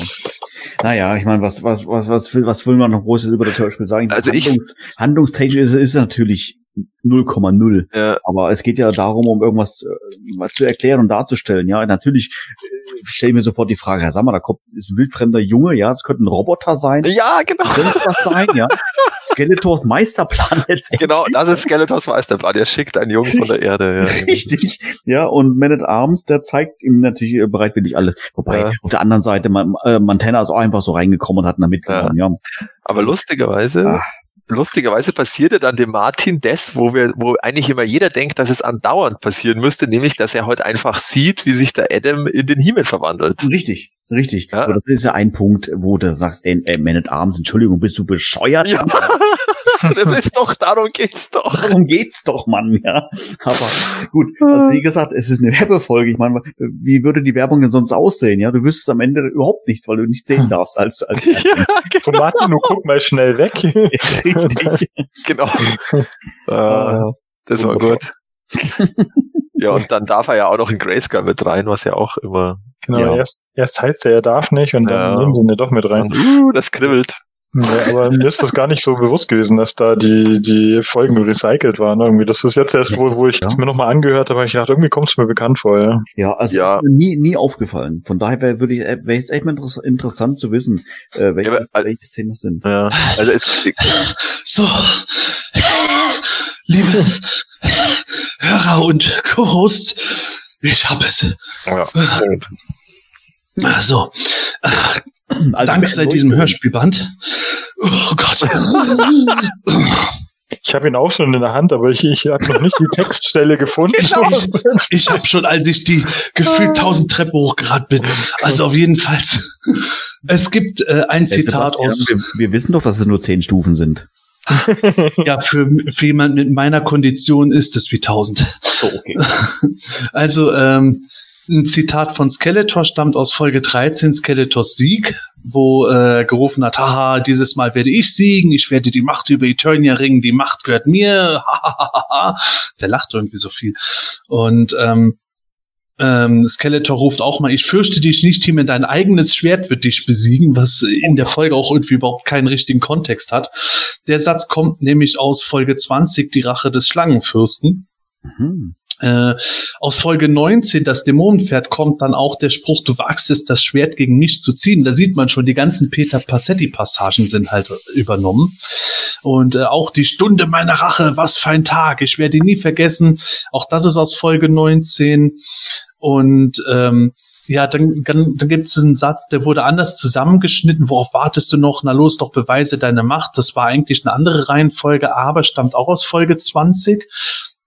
Naja, ich meine, was, was, was, was will, was will man noch Großes über das Hörspiel sagen? Also ich- Handlungs, Handlungstechnisch ist, ist natürlich 0,0. Ja. Aber es geht ja darum, um irgendwas äh, zu erklären und darzustellen. Ja, natürlich äh, stelle ich mir sofort die Frage, sag mal, da kommt, ist ein wildfremder Junge, ja, das könnte ein Roboter sein. Ja, genau. Könnte was sein, ja. Skeletors Meisterplan letztendlich. Genau, das ist Skeletors Meisterplan. Der schickt einen Jungen von der Erde. Ja. Richtig, ja, und Man at Arms, der zeigt ihm natürlich äh, bereitwillig alles. Wobei, Ja. auf der anderen Seite, man, äh, Montana ist auch einfach so reingekommen und hat ihn da mitgenommen, ja. Aber lustigerweise, Ah. lustigerweise passierte dann dem Martin das, wo wir, wo eigentlich immer jeder denkt, dass es andauernd passieren müsste, nämlich, dass er heute einfach sieht, wie sich der Adam in den Himmel verwandelt. Richtig, richtig. Ja. So, das ist ja ein Punkt, wo du sagst, ey, ey, Man at Arms, Entschuldigung, bist du bescheuert? Ja, das ist doch, darum geht's doch. Darum geht's doch, Mann, ja. Aber gut, also wie gesagt, es ist eine Werbefolge. Ich meine, wie würde die Werbung denn sonst aussehen? Ja, du wüsstest am Ende überhaupt nichts, weil du nicht sehen darfst als, als Ja, So, Martin, du guck mal schnell weg. richtig. genau. Äh, das war gut. Ja, und dann darf er ja auch noch in Grayscale mit rein, was ja auch immer. Genau, Ja. erst, erst heißt er, er darf nicht und dann Ja. nehmen sie ihn ja doch mit rein. Und, uh, das kribbelt. Ja, aber mir ist das gar nicht so bewusst gewesen, dass da die, die Folgen recycelt waren irgendwie. Das ist jetzt erst, wo, wo ich Ja. es mir nochmal angehört habe, habe ich gedacht, irgendwie kommt es mir bekannt vor, ja. Ja, also Ja. ist mir nie, nie aufgefallen. Von daher wäre würde ich, wäre es echt mal interess- interessant zu wissen, äh, welche, Ja, aber- welche Szenen das sind. Ja, also es, So, liebe Hörer und Co-Hosts, ich habe es. ja. So, äh, Also, dank sei diesem Hörspielband. Oh Gott. Ich habe ihn auch schon in der Hand, aber ich, ich habe noch nicht die Textstelle gefunden. Genau. Ich habe schon, als ich die gefühlt tausend Treppen hochgerannt bin. Also auf jeden Fall. Es gibt äh, ein Zitat aus. Wir, wir wissen doch, dass es nur zehn Stufen sind. Ja, für, für jemand mit meiner Kondition ist es wie tausend. So, okay. Also ähm, ein Zitat von Skeletor stammt aus Folge 13, Skeletors Sieg, wo äh, gerufen hat, haha, dieses Mal werde ich siegen, ich werde die Macht über Eternia ringen, die Macht gehört mir. Der lacht irgendwie so viel. Und ähm, ähm, Skeletor ruft auch mal, ich fürchte dich nicht, Team, dein eigenes Schwert wird dich besiegen, was in der Folge auch irgendwie überhaupt keinen richtigen Kontext hat. Der Satz kommt nämlich aus Folge 20, die Rache des Schlangenfürsten. Mhm. Äh, aus Folge 19, das Dämonenpferd, kommt dann auch der Spruch, du wagst es, das Schwert gegen mich zu ziehen. Da sieht man schon, die ganzen Peter Passetti-Passagen sind halt übernommen. Und äh, auch die Stunde meiner Rache, was für ein Tag, ich werde ihn nie vergessen. Auch das ist aus Folge 19. Und ähm, ja, dann, dann, dann gibt es einen Satz, der wurde anders zusammengeschnitten. Worauf wartest du noch? Na los, doch beweise deine Macht. Das war eigentlich eine andere Reihenfolge, aber stammt auch aus Folge 20.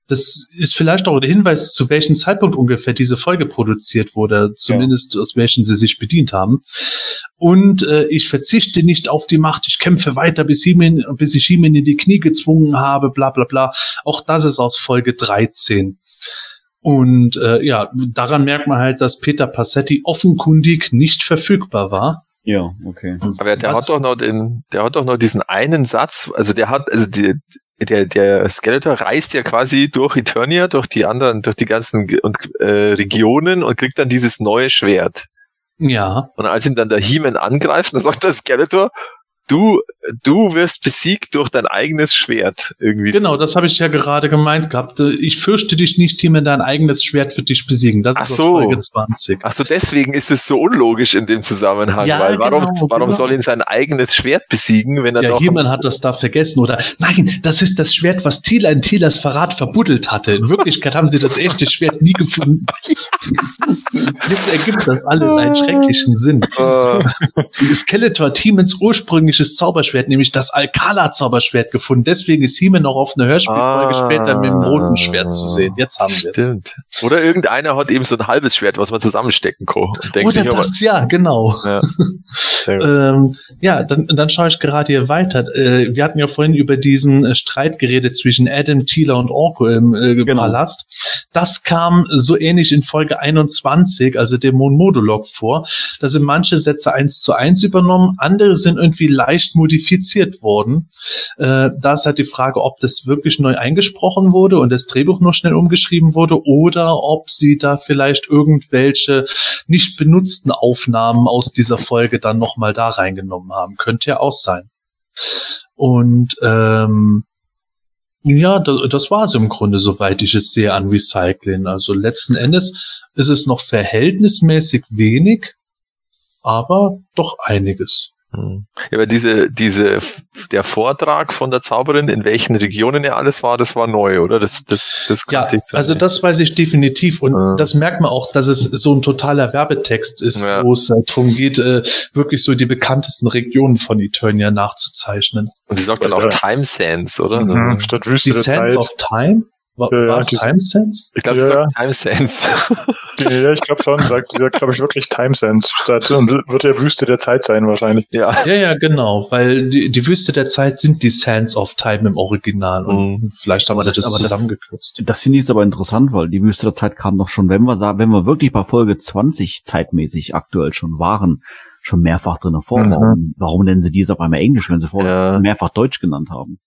Das ist vielleicht auch der Hinweis, zu welchem Zeitpunkt ungefähr diese Folge produziert wurde, zumindest aus welchen sie sich bedient haben. Und äh, ich verzichte nicht auf die Macht, ich kämpfe weiter, bis, Himen, bis ich Himen in die Knie gezwungen habe, bla bla bla. Auch das ist aus Folge 13. Und äh, ja, daran merkt man halt, dass Peter Passetti offenkundig nicht verfügbar war. Ja, okay. Aber der Was- hat doch noch den, der hat doch noch diesen einen Satz, also der hat, also die, der, der Skeletor reist ja quasi durch Eternia, durch die anderen, durch die ganzen und, äh, Regionen und kriegt dann dieses neue Schwert. Ja, Und als ihn dann der He-Man angreift, dann sagt der Skeletor, du, du wirst besiegt durch dein eigenes Schwert. Irgendwie genau, so. das habe ich ja gerade gemeint gehabt. Ich fürchte dich nicht, Team, dein eigenes Schwert wird dich besiegen. Das Ach ist so. Folge 20. Ach so, deswegen ist es so unlogisch in dem Zusammenhang, Ja, weil warum, genau, warum genau. soll ihn sein eigenes Schwert besiegen, wenn er Ja, noch jemand hat das da vergessen oder nein, das ist das Schwert, was Thiel in Thielers Verrat verbuddelt hatte. In Wirklichkeit haben sie das echte Schwert nie gefunden. Jetzt ergibt das alles einen schrecklichen Sinn. äh, Skeletor hat Hemens ursprüngliches Zauberschwert, nämlich das Alcala-Zauberschwert gefunden. Deswegen ist Hemen noch auf einer Hörspielfolge Ah. später mit dem roten Schwert zu sehen. Jetzt haben wir es. Oder irgendeiner hat eben so ein halbes Schwert, was man zusammenstecken kann. Und denkt Oder immer, das, ja, genau. ja. Ähm, ja, dann, dann schaue ich gerade hier weiter. Äh, wir hatten ja vorhin über diesen äh, Streit geredet zwischen Adam, Thieler und Orko im äh, Genau. Palast. Das kam so ähnlich in Folge 21, also dem Modulog vor. Da sind manche Sätze eins zu eins übernommen, andere sind irgendwie leicht modifiziert wurden. Äh, da ist halt die Frage, ob das wirklich neu eingesprochen wurde und das Drehbuch nur schnell umgeschrieben wurde oder ob sie da vielleicht irgendwelche nicht benutzten Aufnahmen aus dieser Folge dann nochmal da reingenommen haben. Könnte ja auch sein. Und ähm, ja, das, das war es im Grunde, soweit ich es sehe an Recycling. Also letzten Endes ist es noch verhältnismäßig wenig, aber doch einiges. Hm. Ja, aber diese, diese, der Vortrag von der Zauberin, in welchen Regionen er alles war, das war neu, oder? Das, das, das ja, kannte ich so also nicht. das weiß ich definitiv und Ja. das merkt man auch, dass es so ein totaler Werbetext ist, Ja. wo es halt darum geht, äh, wirklich so die bekanntesten Regionen von Eternia nachzuzeichnen. Und sie sagt dann auch. Time Sense, oder? Mhm. Statt Wüste Die Zeit. of Time? War, Ja, ja, war es die- Time Sense? Ich glaube, Ja. sagt Time Sense. Ja, ich glaube schon. Sagt, sagt, glaube ich, wirklich Time Sense. Statt, und wird ja Wüste der Zeit sein wahrscheinlich. ja. Ja, ja, genau, weil die, die Wüste der Zeit sind die Sands of Time im Original und Mhm. vielleicht haben Aber sie das- das, aber das- zusammengekürzt. Das finde ich jetzt aber interessant, weil die Wüste der Zeit kam doch schon, wenn wir sagen, wenn wir wirklich bei Folge 20 zeitmäßig aktuell schon waren, schon mehrfach drin vor. Mhm. Warum, warum nennen sie die jetzt auf einmal Englisch, wenn sie vorher Ja. mehrfach Deutsch genannt haben?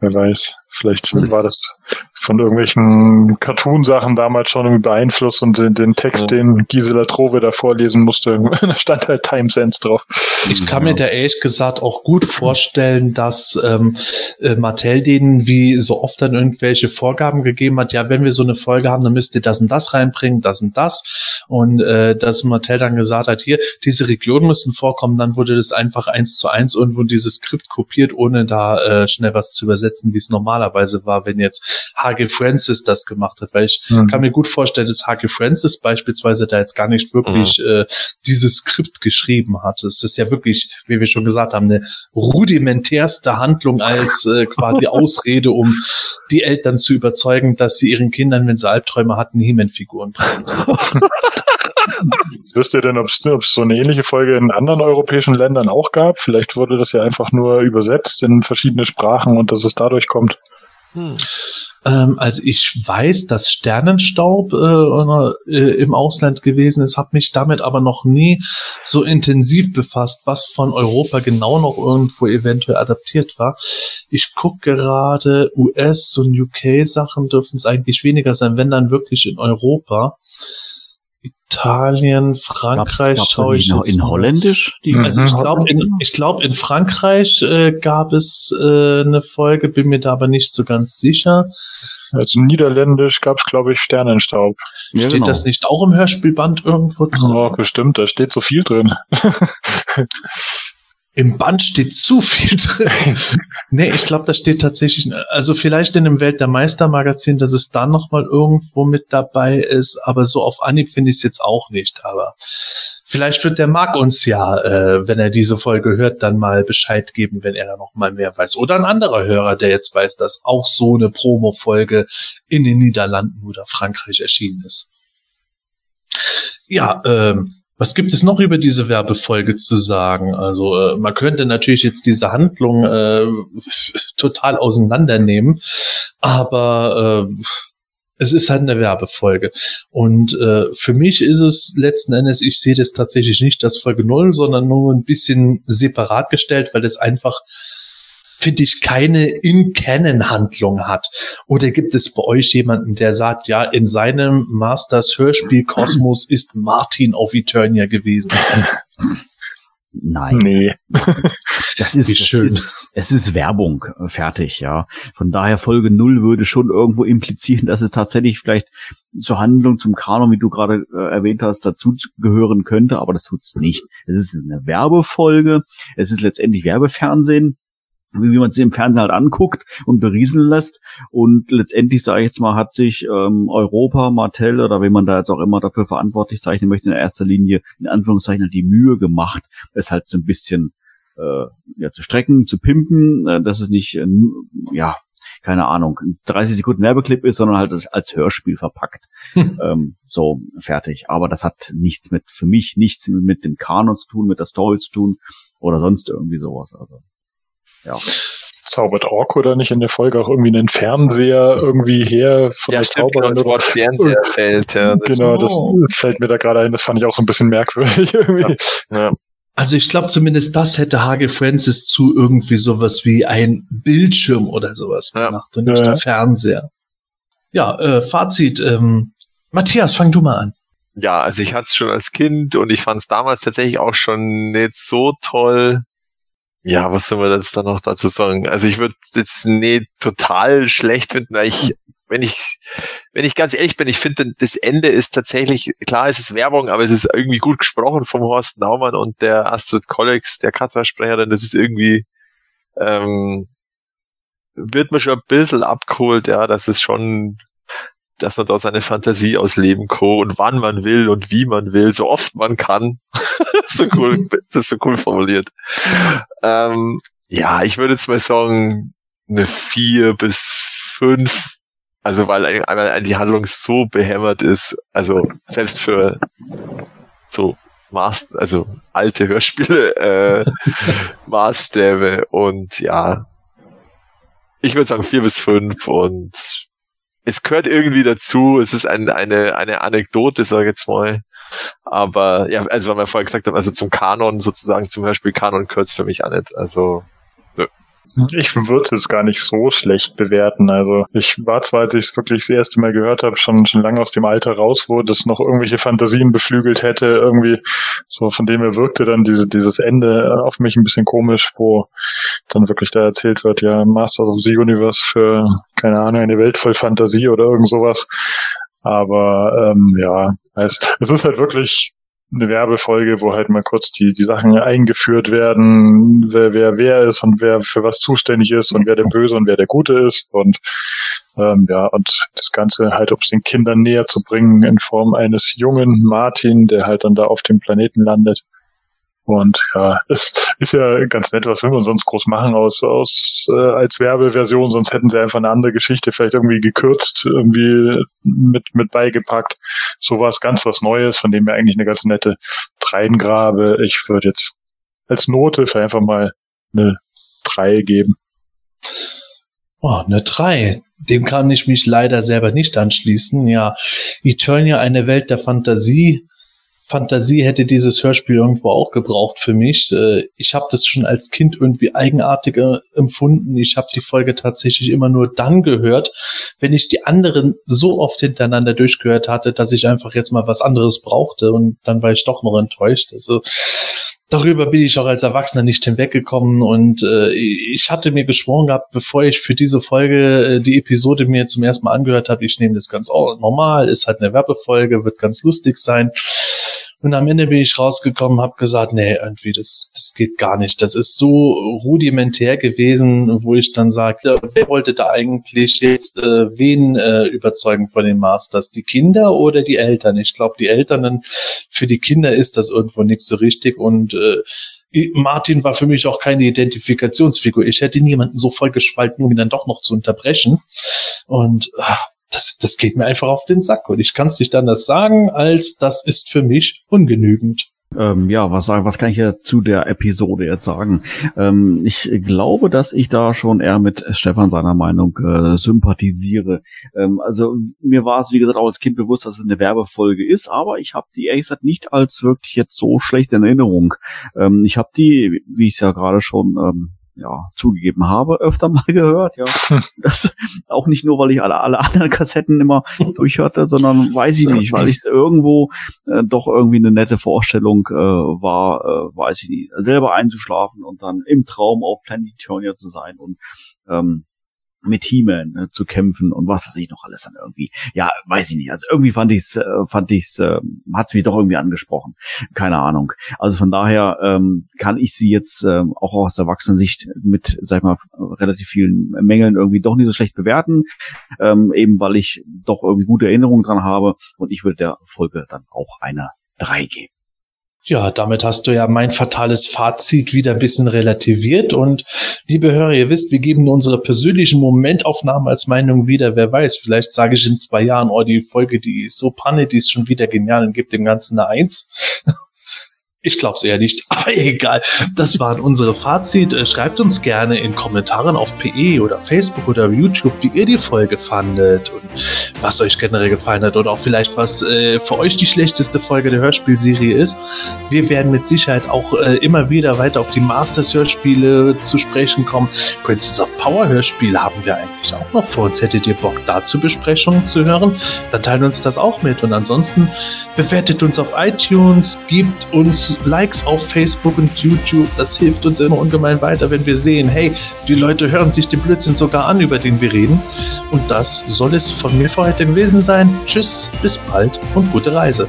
Wer weiß. Vielleicht Das- war das von irgendwelchen Cartoon-Sachen damals schon irgendwie beeinflusst und den, den Text, Ja. den Gisela Trove da vorlesen musste, da stand halt Time Sense drauf. Ich kann mir da ehrlich gesagt auch gut vorstellen, dass ähm, äh, Mattel denen wie so oft dann irgendwelche Vorgaben gegeben hat, ja, wenn wir so eine Folge haben, dann müsst ihr das und das reinbringen, das und das. Und äh, dass Mattel dann gesagt hat, hier, diese Regionen müssen vorkommen, dann wurde das einfach eins zu eins irgendwo dieses Skript kopiert, ohne da äh, schnell was zu übersetzen, wie es normalerweise war, wenn jetzt H.G. Francis das gemacht hat. Weil ich Hm. kann mir gut vorstellen, dass H.G. Francis beispielsweise da jetzt gar nicht wirklich äh, dieses Skript geschrieben hat. Es ist ja wirklich, wie wir schon gesagt haben, eine rudimentärste Handlung als äh, quasi Ausrede, um die Eltern zu überzeugen, dass sie ihren Kindern, wenn sie Albträume hatten, He-Man-Figuren präsentieren. Wisst ihr denn, ob es so eine ähnliche Folge in anderen europäischen Ländern auch gab? Vielleicht wurde das ja einfach nur übersetzt in verschiedene Sprachen und dass es dadurch kommt. Hm. Ähm, also ich weiß, dass Sternenstaub äh, äh, im Ausland gewesen ist, habe mich damit aber noch nie so intensiv befasst, was von Europa genau noch irgendwo eventuell adaptiert war. Ich gucke gerade, US und UK-Sachen dürfen es eigentlich weniger sein, wenn dann wirklich in Europa. Italien, Frankreich gab's schaue ich in, jetzt in. Holländisch? Die, Mhm. Also ich glaube in, ich glaube in Frankreich äh, gab es äh, eine Folge, bin mir da aber nicht so ganz sicher. Also Niederländisch gab es, glaube ich, Sternenstaub. ja, Steht genau. das nicht auch im Hörspielband irgendwo drin? Oh, bestimmt, da steht so viel drin. Im Band steht zu viel drin. nee, ich glaube, da steht tatsächlich, also vielleicht in dem Welt der Meister Magazin, dass es da nochmal irgendwo mit dabei ist, aber so auf Anhieb finde ich es jetzt auch nicht. Aber vielleicht wird der Marc uns ja, äh, wenn er diese Folge hört, dann mal Bescheid geben, wenn er da noch mal mehr weiß. Oder ein anderer Hörer, der jetzt weiß, dass auch so eine Promo-Folge in den Niederlanden oder Frankreich erschienen ist. Ja, ähm, was gibt es noch über diese Werbefolge zu sagen? Also äh, man könnte natürlich jetzt diese Handlung äh, total auseinandernehmen, aber äh, es ist halt eine Werbefolge. Und äh, für mich ist es letzten Endes, ich sehe das tatsächlich nicht als Folge null, sondern nur ein bisschen separat gestellt, weil es einfach finde ich, keine In-Canon-Handlung hat? Oder gibt es bei euch jemanden, der sagt, ja, in seinem Masters Hörspiel Kosmos ist Martin auf Eternia gewesen? Nein. Nee. Das ist, Wie schön. Das ist, es ist Werbung, äh, fertig, ja. Von daher Folge null würde schon irgendwo implizieren, dass es tatsächlich vielleicht zur Handlung, zum Kanon, wie du gerade äh, erwähnt hast, dazu gehören könnte, aber das tut's nicht. Es ist eine Werbefolge, es ist letztendlich Werbefernsehen, wie wie man es im Fernsehen halt anguckt und berieseln lässt. Und letztendlich, sage ich jetzt mal, hat sich ähm, Europa, Martell oder wie man da jetzt auch immer dafür verantwortlich zeichnen möchte, in erster Linie in Anführungszeichen halt die Mühe gemacht, es halt so ein bisschen äh, ja, zu strecken, zu pimpen, äh, dass es nicht, äh, ja, keine Ahnung, ein 30 Sekunden Werbeclip ist, sondern halt als, Hörspiel verpackt. ähm, so, fertig. Aber das hat nichts mit, für mich nichts mit, mit dem Kanon zu tun, mit der Story zu tun oder sonst irgendwie sowas. Also, ja. Zaubert Orko da nicht in der Folge auch irgendwie einen Fernseher irgendwie her von Ja, der stimmt, genau, Zauberin? das Wort Fernseher fällt. Ja, das Genau, das Oh. fällt mir da gerade ein. Das fand ich auch so ein bisschen merkwürdig irgendwie. Ja. Also ich glaube zumindest das hätte Hage Francis zu irgendwie sowas wie ein Bildschirm oder sowas Ja. gemacht und nicht Ja. der Fernseher. Ja, äh, Fazit. Ähm, Matthias, fang du mal an. Ja, also ich hatte es schon als Kind und ich fand es damals tatsächlich auch schon nicht so toll. Ja, was soll man jetzt da noch dazu sagen? Also ich würde jetzt nicht total schlecht finden, weil ich, wenn ich, wenn ich ganz ehrlich bin, ich finde, das Ende ist tatsächlich, klar, es ist Werbung, aber es ist irgendwie gut gesprochen vom Horst Naumann und der Astrid Kollex, der Katra-Sprecherin, das ist irgendwie, ähm, wird mir schon ein bisschen abgeholt, ja, das ist schon, dass man da seine Fantasie ausleben kann und wann man will und wie man will, so oft man kann. so cool, das ist so cool formuliert. Ähm, ja, ich würde jetzt mal sagen, eine vier bis fünf. Also weil ein- einmal die Handlung so behämmert ist, also selbst für so Maß, also alte Hörspiele, äh, Maßstäbe und ja, ich würde sagen vier bis fünf und es gehört irgendwie dazu. Es ist ein, eine, eine Anekdote, sage ich jetzt mal. Aber ja, also weil wir vorher gesagt haben, also zum Kanon sozusagen, zum Beispiel Kanon gehört für mich auch nicht. Also Ich würde es jetzt gar nicht so schlecht bewerten. Also ich war zwar, als ich es wirklich das erste Mal gehört habe, schon schon lange aus dem Alter raus, wo das noch irgendwelche Fantasien beflügelt hätte, irgendwie so von dem her wirkte dann diese, dieses Ende auf mich ein bisschen komisch, wo dann wirklich da erzählt wird, ja, Masters of the Universe für, keine Ahnung, eine Welt voll Fantasie oder irgend sowas. Aber ähm, ja, es, es ist halt wirklich eine Werbefolge, wo halt mal kurz die, die Sachen eingeführt werden, wer, wer wer ist und wer für was zuständig ist und wer der Böse und wer der Gute ist und ähm, ja, und das Ganze halt, um es den Kindern näher zu bringen in Form eines jungen Martin, der halt dann da auf dem Planeten landet. Und ja, es ist ja ganz nett, was will man sonst groß machen aus, aus äh, als Werbeversion, sonst hätten sie einfach eine andere Geschichte vielleicht irgendwie gekürzt, irgendwie mit, mit beigepackt. So war es ganz was Neues, von dem mir eigentlich eine ganz nette Dreingrabe. Ich würde jetzt als Note für einfach mal eine drei geben. Oh, eine 3. Dem kann ich mich leider selber nicht anschließen. Ja, Eternia, eine Welt der Fantasie. Fantasie hätte dieses Hörspiel irgendwo auch gebraucht für mich. Äh, Ich habe das schon als Kind irgendwie eigenartig äh, empfunden. Ich habe die Folge tatsächlich immer nur dann gehört, wenn ich die anderen so oft hintereinander durchgehört hatte, dass ich einfach jetzt mal was anderes brauchte und dann war ich doch noch enttäuscht. Also darüber bin ich auch als Erwachsener nicht hinweggekommen und äh, ich hatte mir geschworen gehabt, bevor ich für diese Folge äh, die Episode mir zum ersten Mal angehört habe, ich nehme das ganz normal, ist halt eine Werbefolge, wird ganz lustig sein. Und am Ende bin ich rausgekommen, habe gesagt, nee, irgendwie das, das geht gar nicht. Das ist so rudimentär gewesen, wo ich dann sagte, wer wollte da eigentlich jetzt äh, wen äh, überzeugen von den Masters? Die Kinder oder die Eltern? Ich glaube, die Eltern, für die Kinder ist das irgendwo nicht so richtig und äh, Martin war für mich auch keine Identifikationsfigur. Ich hätte niemanden so voll gespalten, um ihn dann doch noch zu unterbrechen. Und ah, das, das geht mir einfach auf den Sack. Und ich kann es nicht anders sagen, als das ist für mich ungenügend. Ähm, ja, was sagen, was kann ich ja zu der Episode jetzt sagen? Ähm, ich glaube, dass ich da schon eher mit Stefan seiner Meinung äh, sympathisiere. Ähm, also mir war es, wie gesagt, auch als Kind bewusst, dass es eine Werbefolge ist, aber ich habe die ehrlich gesagt nicht als wirklich jetzt so schlecht in Erinnerung. Ähm, ich habe die, wie ich es ja gerade schon ähm, ja, zugegeben habe, öfter mal gehört, ja. Das, auch nicht nur, weil ich alle, alle anderen Kassetten immer durch hatte, sondern weiß ich nicht, weil ich irgendwo äh, doch irgendwie eine nette Vorstellung äh, war, äh, weiß ich nicht, selber einzuschlafen und dann im Traum auf Planet Eternia zu sein und ähm, mit He-Man äh, zu kämpfen und was weiß ich noch alles dann irgendwie. Ja, weiß ich nicht. Also irgendwie fand ich's, äh, fand ich's, äh, hat's mich doch irgendwie angesprochen. Keine Ahnung. Also von daher ähm, kann ich sie jetzt ähm, auch aus Erwachsenensicht mit, sag ich mal, relativ vielen Mängeln irgendwie doch nicht so schlecht bewerten. Ähm, eben weil ich doch irgendwie gute Erinnerungen dran habe und ich würde der Folge dann auch eine 3 geben. Ja, damit hast du ja mein fatales Fazit wieder ein bisschen relativiert. Und liebe Hörer, ihr wisst, wir geben unsere persönlichen Momentaufnahmen als Meinung wieder. Wer weiß, vielleicht sage ich in zwei Jahren, oh, die Folge, die ist so panne, die ist schon wieder genial und gibt dem Ganzen eine Eins. Ich glaube es eher nicht, aber egal. Das waren unsere Fazit. Äh, Schreibt uns gerne in Kommentaren auf PE oder Facebook oder YouTube, wie ihr die Folge fandet und was euch generell gefallen hat oder auch vielleicht was äh, für euch die schlechteste Folge der Hörspielserie ist. Wir werden mit Sicherheit auch äh, immer wieder weiter auf die Masters-Hörspiele zu sprechen kommen. Princess of Power Hörspiel haben wir eigentlich auch noch vor uns. Hättet ihr Bock dazu Besprechungen zu hören? Dann teilen uns das auch mit. Und ansonsten bewertet uns auf iTunes, gibt uns Likes auf Facebook und YouTube. Das hilft uns immer ungemein weiter, wenn wir sehen, hey, die Leute hören sich den Blödsinn sogar an, über den wir reden. Und das soll es von mir für heute gewesen sein. Tschüss, bis bald und gute Reise.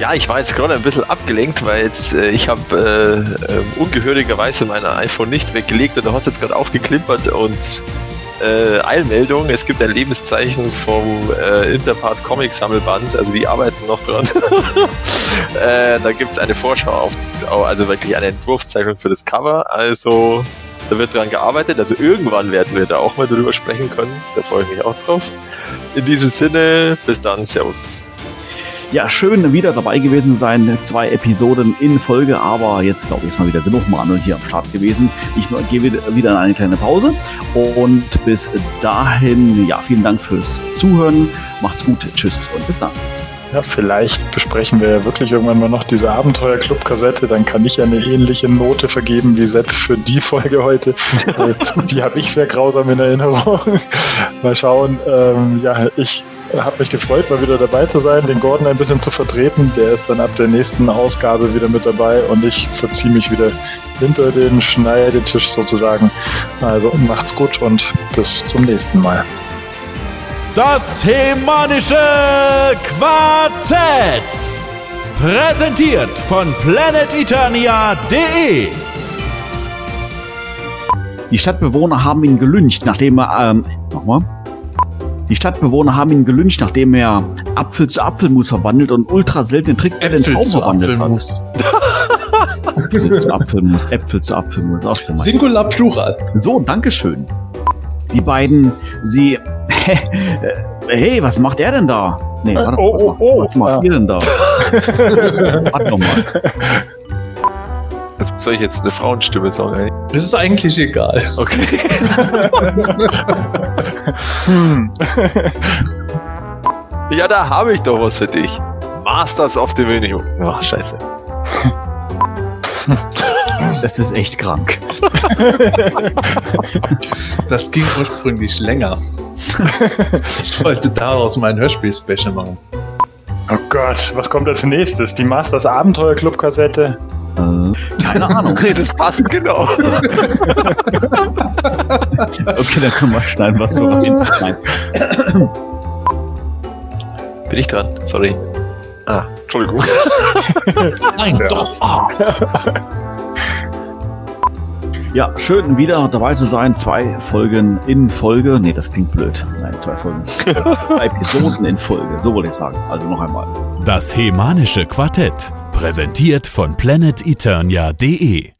Ja, ich war jetzt gerade ein bisschen abgelenkt, weil jetzt äh, ich habe äh, äh, ungehörigerweise mein iPhone nicht weggelegt und da hat es jetzt gerade aufgeklimpert und äh, Eilmeldung, es gibt ein Lebenszeichen vom äh, Interpart Comic Sammelband, also die arbeiten noch dran. äh, da gibt es eine Vorschau auf das, also wirklich eine Entwurfszeichnung für das Cover, also da wird dran gearbeitet, also irgendwann werden wir da auch mal drüber sprechen können, da freue ich mich auch drauf. In diesem Sinne, bis dann, Servus. Ja, schön wieder dabei gewesen sein. Zwei Episoden in Folge, aber jetzt glaube ich ist mal wieder genug Manuel hier am Start gewesen. Ich gehe wieder in eine kleine Pause und bis dahin, ja, vielen Dank fürs Zuhören. Macht's gut, tschüss und bis dann. Ja, vielleicht besprechen wir ja wirklich irgendwann mal noch diese Abenteuer-Club-Kassette. Dann kann ich ja eine ähnliche Note vergeben wie Sepp für die Folge heute. die habe ich sehr grausam in Erinnerung. mal schauen. Ähm, ja, ich habe mich gefreut, mal wieder dabei zu sein, den Gordon ein bisschen zu vertreten. Der ist dann ab der nächsten Ausgabe wieder mit dabei und ich verziehe mich wieder hinter den Schneidetisch sozusagen. Also macht's gut und bis zum nächsten Mal. Das Hemanische Quartett. Präsentiert von planeteternia.de. Die Stadtbewohner haben ihn gelüncht, nachdem er. Ähm, nochmal. Die Stadtbewohner haben ihn gelyncht, nachdem er Apfel zu Apfelmus verwandelt und ultra seltenen Trick bei den Traum verwandelt Apfelmus. hat. Äpfel zu Apfelmus, Äpfel zu Apfelmus. Auch. Singular Plural. So, Dankeschön. Die beiden, sie. hey, was macht er denn da? Nee, warte, Oh, was, oh, oh. was macht Ja. ihr denn da? Warte nochmal. Also soll ich jetzt eine Frauenstimme sagen? ey? Das ist eigentlich egal. Okay. Hm. ja, da habe ich doch was für dich. Masters of the Venue. Ach, scheiße. Das ist echt krank. Das ging ursprünglich länger. Ich wollte daraus mein Hörspiel-Special machen. Oh Gott, was kommt als nächstes? Die Masters Abenteuer Club Kassette? Äh, keine Ahnung. Nee, das passt genau. Okay, dann können wir schneiden, was du Nein. Bin ich dran? Sorry. Ah, Entschuldigung. Nein, Ja. doch. Ah. Ja, schön wieder dabei zu sein. Zwei Folgen in Folge. Nee, das klingt blöd. Nein, zwei Folgen. zwei Episoden in Folge. So wollte ich sagen. Also noch einmal. Das Hemanische Quartett. Präsentiert von planeteternia.de.